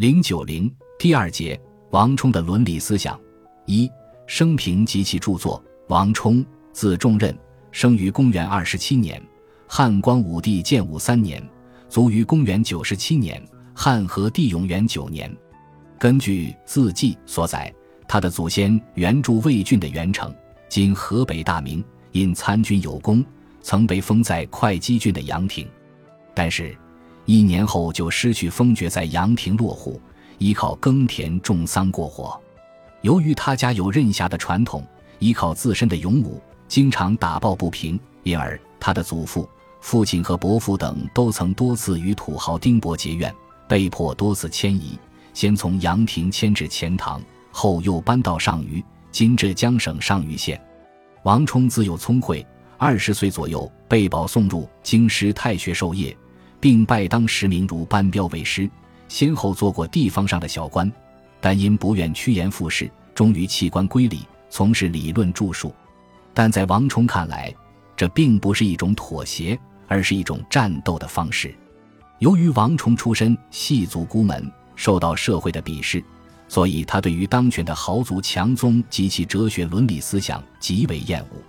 零九零第二节，王充的伦理思想一生平及其著作。王充，字仲任，生于公元二十七年，汉光武帝建武三年，卒于公元九十七年，汉和帝永元九年。根据字迹所载，他的祖先原住魏郡的元城，今河北大名，因参军有功，曾被封在会稽郡的阳亭。但是。一年后就失去封爵，在阳亭落户，依靠耕田种桑过活。由于他家有任侠的传统，依靠自身的勇武，经常打抱不平，因而他的祖父、父亲和伯父等都曾多次与土豪丁伯结怨，被迫多次迁移。先从阳亭迁至钱塘，后又搬到上虞（今浙江省上虞县）。王充自幼聪慧，二十岁左右被保送入京师太学授业。并拜当时名儒班彪为师，先后做过地方上的小官，但因不愿趋炎附势，终于弃官归里，从事理论著述。但在王充看来，这并不是一种妥协，而是一种战斗的方式。由于王充出身细族孤门，受到社会的鄙视，所以他对于当权的豪族强宗及其哲学伦理思想极为厌恶。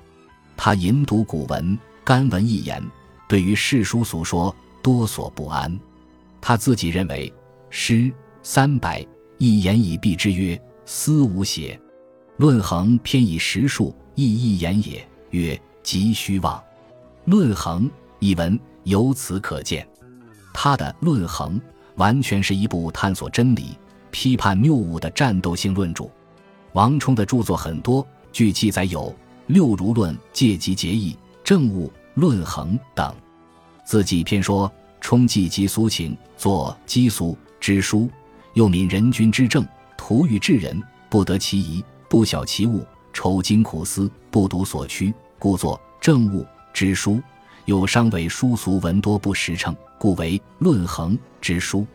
他吟读古文，干闻一言，对于世书俗说。多所不安，他自己认为诗三百一言以蔽之曰：“思无邪。”论衡偏以实数，亦一言也，曰：“极虚妄。”论衡一文由此可见，他的论衡完全是一部探索真理、批判谬误的战斗性论著。王充的著作很多，据记载有《六儒论》《借机节义》《政务》《论衡》等。自己偏说，充记及苏秦，作积俗之书，又敏人君之政，图欲治人，不得其宜，不晓其物，愁经苦思，不读所趋，故作政务之书。又伤为书俗文多不实诚，故为论衡之书。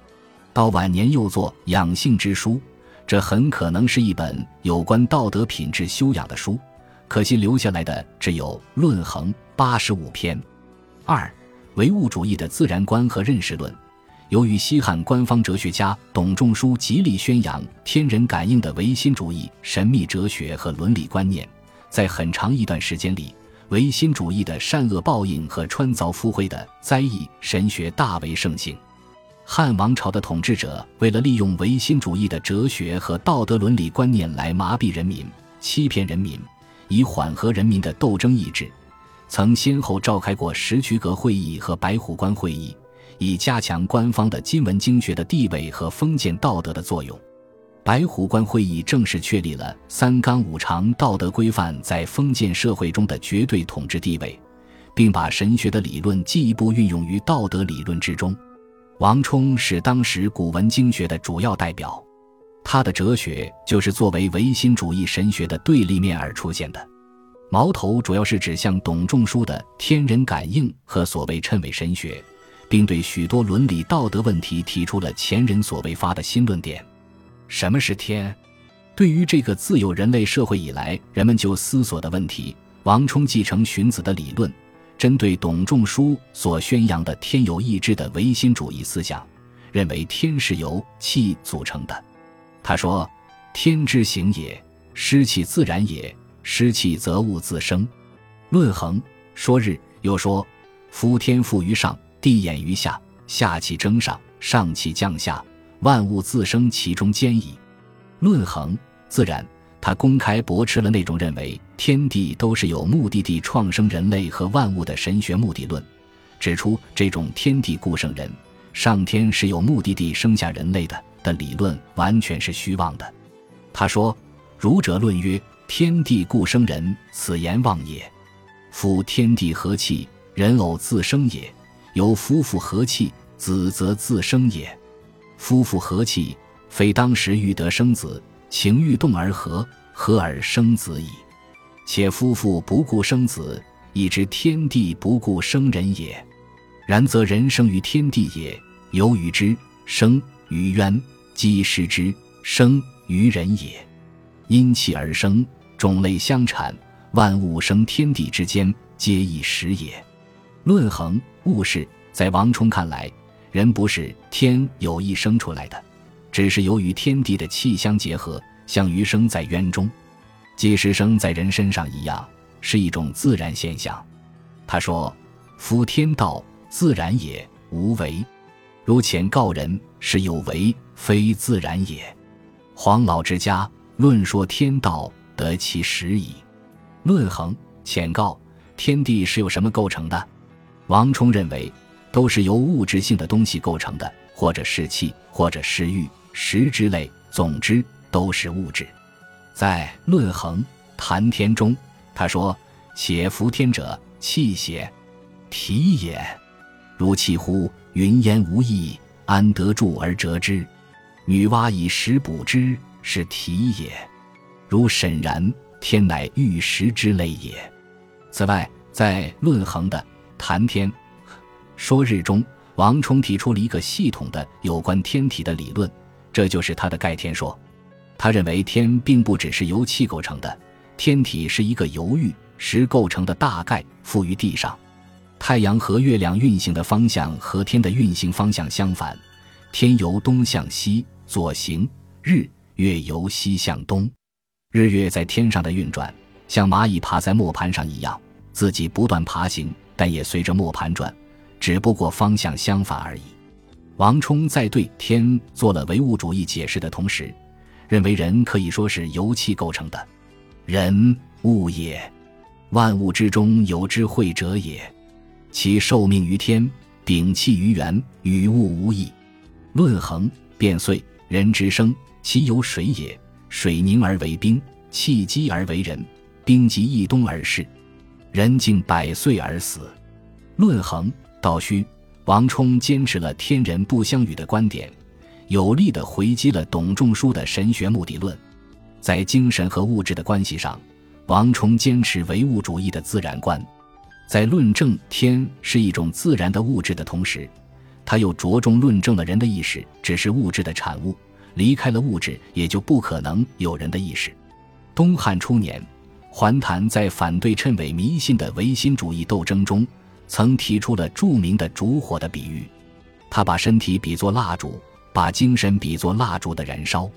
到晚年又作养性之书，这很可能是一本有关道德品质修养的书。可惜留下来的只有论衡八十五篇。二。唯物主义的自然观和认识论，由于西汉官方哲学家董仲舒极力宣扬天人感应的唯心主义神秘哲学和伦理观念，在很长一段时间里，唯心主义的善恶报应和穿凿附会的灾异神学大为盛行。汉王朝的统治者为了利用唯心主义的哲学和道德伦理观念来麻痹人民、欺骗人民，以缓和人民的斗争意志。曾先后召开过石渠阁会议和白虎关会议，以加强官方的今文经学的地位和封建道德的作用。白虎关会议正式确立了三纲五常道德规范在封建社会中的绝对统治地位，并把神学的理论进一步运用于道德理论之中。王充是当时古文经学的主要代表，他的哲学就是作为唯心主义神学的对立面而出现的。矛头主要是指向董仲舒的天人感应和所谓谶纬神学，并对许多伦理道德问题提出了前人所未发的新论点。什么是天？对于这个自有人类社会以来人们就思索的问题，王充继承荀子的理论，针对董仲舒所宣扬的天有意志的唯心主义思想，认为天是由气组成的。他说：“天之行也，湿气自然也。”湿气则物自生，论衡说日又说：夫天赋于上，地掩于下，下气蒸上，上气降下，万物自生其中间矣。论衡自然，他公开驳斥了那种认为天地都是有目的地创生人类和万物的神学目的论，指出这种天地固生人，上天是有目的地生下人类的的理论完全是虚妄的。他说：儒者论曰。天地固生人，此言妄也。夫天地和气，人偶自生也；有夫妇和气，子则自生也。夫妇和气，非当时欲得生子，情欲动而合，合而生子矣。且夫妇不顾生子，亦知天地不顾生人也。然则人生于天地也，由于之，生于渊，积失之，生于人也。因气而生。种类相产，万物生天地之间，皆一时也。论衡物事，在王充看来，人不是天有意生出来的，只是由于天地的气相结合，像鱼生在渊中，即使生在人身上一样，是一种自然现象。他说：“夫天道，自然也，无为。如前告人，是有为，非自然也。”黄老之家论说天道，得其实矣。论衡浅告天地是由什么构成的？王充认为，都是由物质性的东西构成的，或者是气，或者是玉石之类。总之，都是物质。在《论衡·谈天》中，他说：“且服天者，气血，体也。如气乎？云烟无益，安得住而折之？女娲以石补之，是体也。如沈然。”天乃玉石之类也。此外，在《论衡》的《谈天说日》中，王充提出了一个系统的有关天体的理论，这就是他的盖天说。他认为天并不只是由气构成的，天体是一个由玉石构成的大概附于地上。太阳和月亮运行的方向和天的运行方向相反，天由东向西左行，日月由西向东。日月在天上的运转，像蚂蚁爬在磨盘上一样，自己不断爬行，但也随着磨盘转，只不过方向相反而已。王充在对天做了唯物主义解释的同时，认为人可以说是由气构成的，人物也，万物之中有智慧者也，其受命于天，秉气于元，与物无异。论衡变遂，人之生，其有水也。水凝而为冰，气积而为人。冰极一冬而逝，人竟百岁而死。论衡道虚，王充坚持了天人不相与的观点，有力地回击了董仲舒的神学目的论。在精神和物质的关系上，王充坚持唯物主义的自然观。在论证天是一种自然的物质的同时，他又着重论证了人的意识只是物质的产物。离开了物质，也就不可能有人的意识。东汉初年，桓谭在反对谶纬迷信的唯心主义斗争中，曾提出了著名的烛火的比喻。他把身体比作蜡烛，把精神比作蜡烛的燃烧。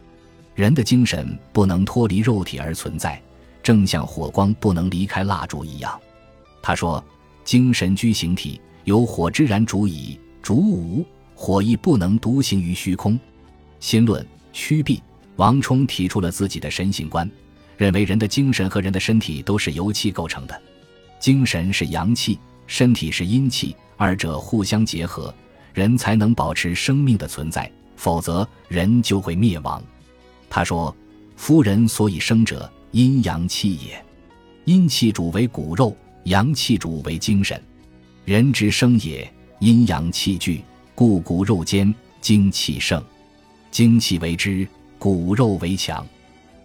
人的精神不能脱离肉体而存在，正像火光不能离开蜡烛一样。他说：“精神居形体，有火之燃烛矣。烛无火，亦不能独行于虚空。”心论曲壁，王充提出了自己的神性观，认为人的精神和人的身体都是由气构成的，精神是阳气，身体是阴气，二者互相结合，人才能保持生命的存在，否则人就会灭亡。他说：“夫人所以生者，阴阳气也，阴气主为骨肉，阳气主为精神。人之生也，阴阳气聚，故骨肉间精气盛。”精气为之，骨肉为强，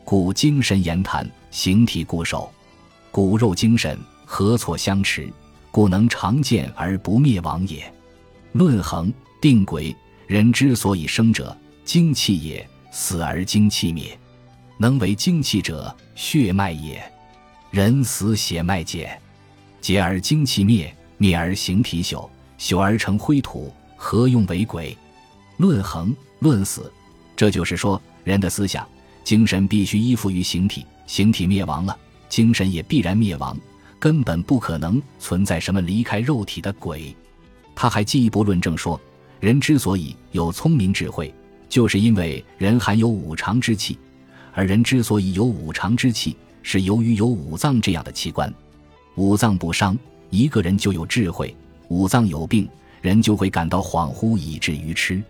故精神言谈，形体固守。骨肉精神合错相持，故能常见而不灭亡也。论衡定轨，人之所以生者，精气也；死而精气灭，能为精气者，血脉也。人死血脉减，结而精气灭，灭而形体朽，朽而成灰土，何用为鬼？论衡。论死，这就是说，人的思想、精神必须依附于形体，形体灭亡了，精神也必然灭亡，根本不可能存在什么离开肉体的鬼。他还进一步论证说，人之所以有聪明智慧，就是因为人含有五常之气，而人之所以有五常之气，是由于有五脏这样的器官。五脏不伤，一个人就有智慧；五脏有病，人就会感到恍惚，以至于痴。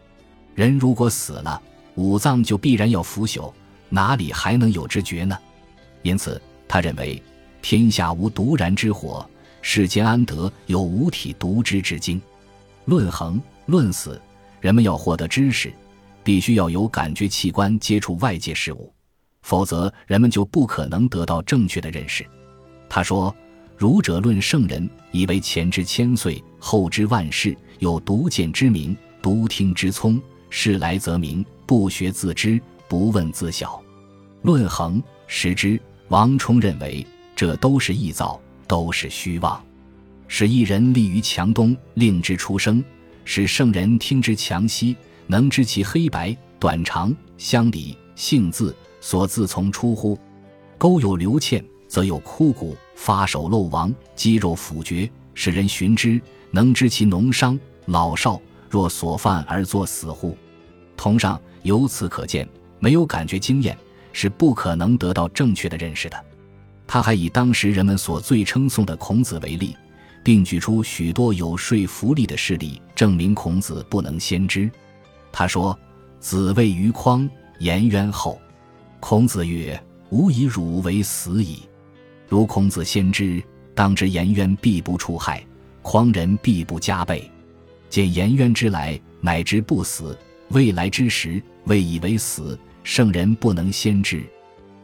人如果死了，五脏就必然要腐朽，哪里还能有知觉呢？因此，他认为天下无独燃之火，世间安得有五体独知之精？论衡论死，人们要获得知识，必须要有感觉器官接触外界事物，否则人们就不可能得到正确的认识。他说：“儒者论圣人，以为前知千岁，后知万世，有独见之明，独听之聪。”事来则明，不学自知，不问自晓。论衡识之，王充认为这都是臆造，都是虚妄。使一人立于墙东，令之出声；使圣人听之墙西，能知其黑白，短长、乡里、姓字，所自从出乎？沟有流堑，则有枯骨，发手漏亡，肌肉腐绝，使人寻之，能知其农伤老少。若所犯而作死乎？同上由此可见，没有感觉经验是不可能得到正确的认识的。他还以当时人们所最称颂的孔子为例，并举出许多有说服力的事例，证明孔子不能先知。他说：“子谓于匡颜渊后，孔子曰：‘吾以汝为死矣。’如孔子先知，当知颜渊必不出害，匡人必不加倍。”见颜渊之来，乃知不死；未来之时，未以为死。圣人不能先知。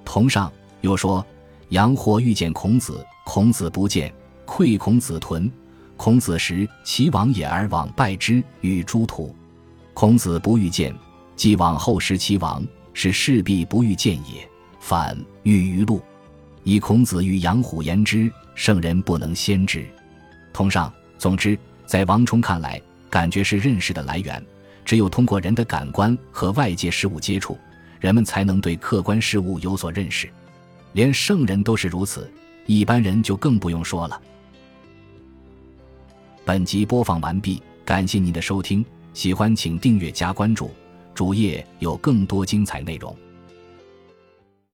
同上又说：杨或遇见孔子，孔子不见，愧孔子屯。孔子时其往也，而往拜之，与诸徒。孔子不遇见，既往后食其亡，是势必不遇见也。反遇于路，以孔子与杨虎言之，圣人不能先知。同上，总之，在王充看来。感觉是认识的来源，只有通过人的感官和外界事物接触，人们才能对客观事物有所认识。连圣人都是如此，一般人就更不用说了。本集播放完毕，感谢您的收听，喜欢请订阅加关注，主页有更多精彩内容。